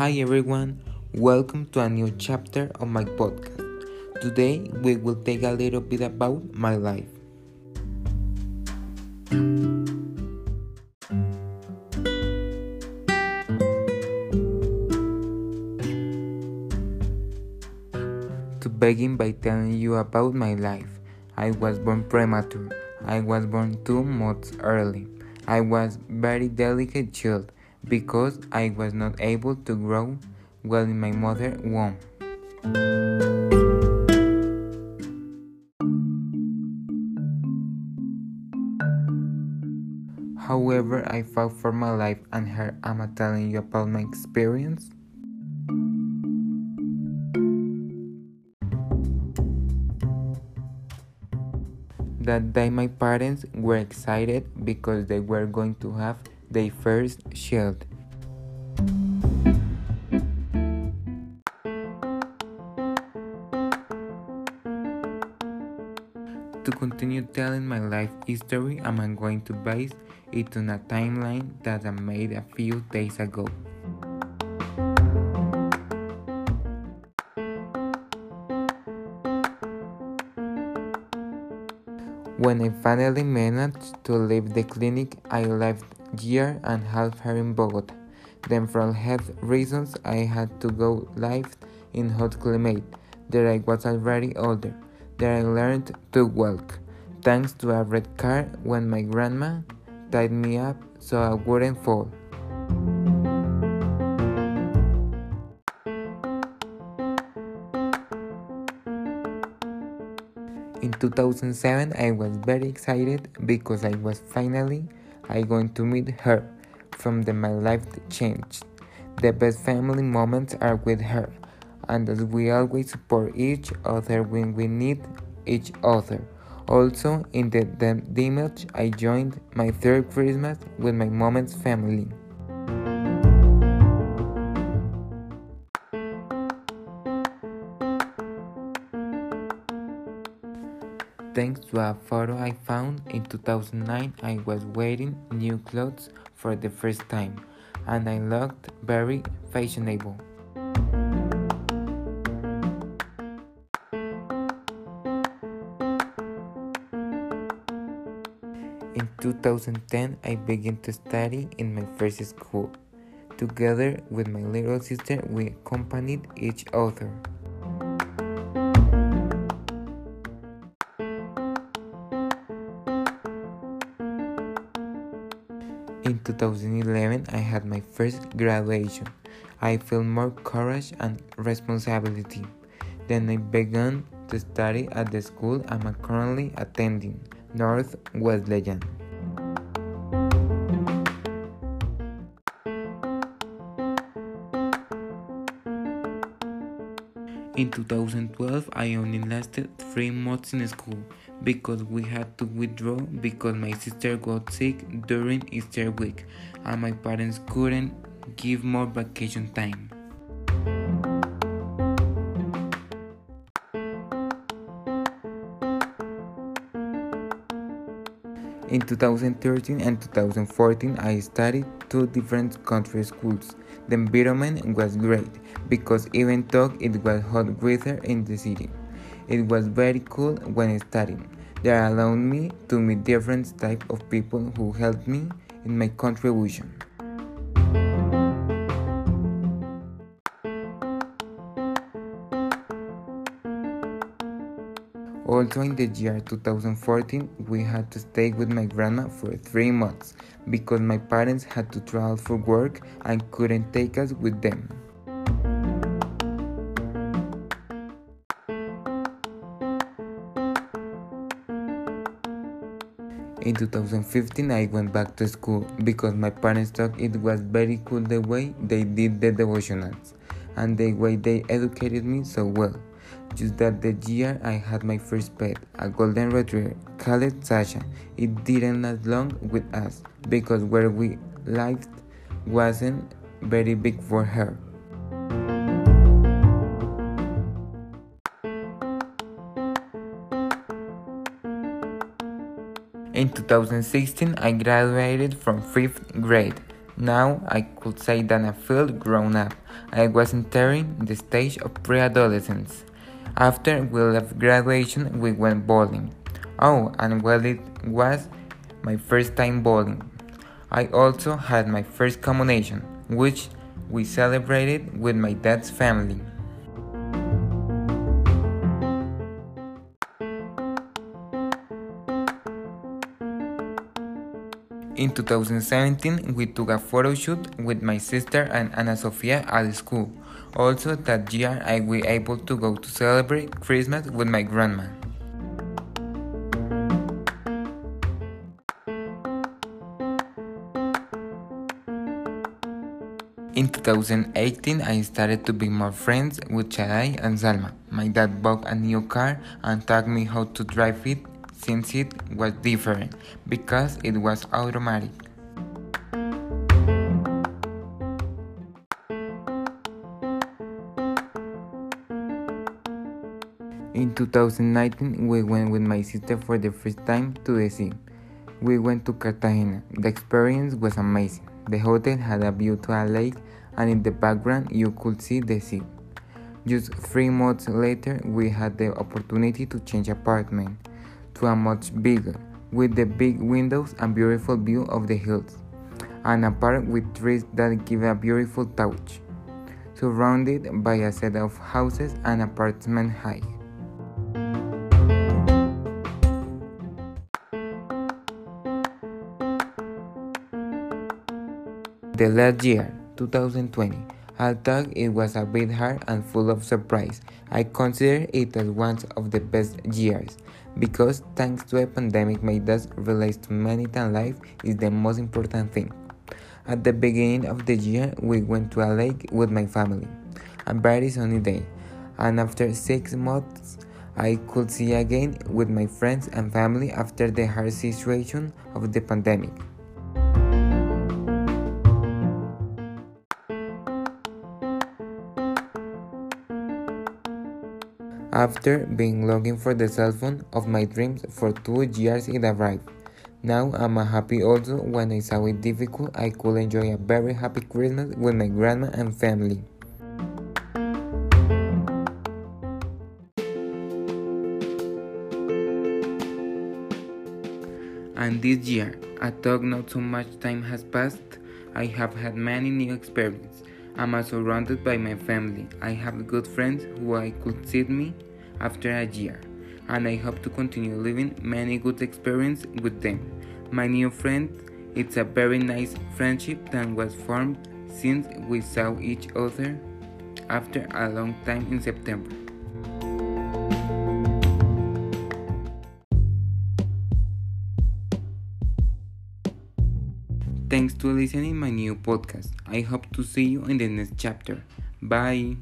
Hi everyone, welcome to a new chapter of my podcast. Today we will take a little bit about my life. To begin by telling you about my life, I was born premature. I was born two months early. I was very delicate child because I was not able to grow well in my mother womb. However, I fought for my life and here I'm telling you about my experience. That day my parents were excited because they were going to have their first shield. To continue telling my life history, I'm going to base it on a timeline that I made a few days ago. When I finally managed to leave the clinic, I left year and half here in Bogota. Then from health reasons, I had to go live in hot climate. There I was already older. There I learned to walk, thanks to a red car when my grandma tied me up so I wouldn't fall. In 2007, I was very excited because I was finally I going to meet her. From the my life changed. The best family moments are with her, and as we always support each other when we need each other. Also, in the, the, I joined my third Christmas with my mom's family. Thanks to a photo I found in 2009, I was wearing new clothes for the first time, and I looked very fashionable. In 2010, I began to study in my first school. Together with my little sister, we accompanied each other. In 2011, I had my first graduation. I felt more courage and responsibility. Then I began to study at the school I'm currently attending, North Wesleyan. In 2012, I only lasted three months in school because we had to withdraw because my sister got sick during Easter week and my parents couldn't give more vacation time. In 2013 and 2014, I studied two different country schools. The environment was great because even though it was hot weather in the city, it was very cool when studying. They allowed me to meet different type of people who helped me in my contribution. Also in the year 2014, we had to stay with my grandma for three months because my parents had to travel for work and couldn't take us with them. In 2015, I went back to school because my parents thought it was very cool the way they did the devotionals and the way they educated me so well. Just that the year I had my first pet, a golden retriever called Sasha. It didn't last long with us because where we lived wasn't very big for her. In 2016, I graduated from fifth grade. Now I could say that I felt grown up. I was entering the stage of pre-adolescence. After we left graduation, we went bowling. Oh, and well, it was my first time bowling. I also had my first communion, which we celebrated with my dad's family. In 2017, we took a photo shoot with my sister and Ana Sofia at school. Also, that year, I was able to go to celebrate Christmas with my grandma. In 2018, I started to be more friends with Chadai and Salma. My dad bought a new car and taught me how to drive it since it was different because it was automatic. In 2019, we went with my sister for the first time to the sea. We went to Cartagena. The experience was amazing. The hotel had a view to a lake, and in the background, you could see the sea. Just three months later, we had the opportunity to change apartment to a much bigger, with the big windows and beautiful view of the hills, and a park with trees that give a beautiful touch, surrounded by a set of houses and apartment high. The last year, 2020, although it was a bit hard and full of surprise, I consider it as one of the best years because thanks to a pandemic made us realize to many life is the most important thing. At the beginning of the year, we went to a lake with my family, a very sunny day, and after six months, I could see again with my friends and family after the hard situation of the pandemic. After being looking for the cell phone of my dreams for two years, it arrived. Now I'm happy also when I saw it difficult, I could enjoy a very happy Christmas with my grandma and family. And this year, although not so much time has passed, I have had many new experiences. I'm surrounded by my family. I have good friends who I could see me after a year, and I hope to continue living many good experiences with them. My new friend, it's a very nice friendship that was formed since we saw each other after a long time in September. Thanks to listening my new podcast. I hope to see you in the next chapter. Bye.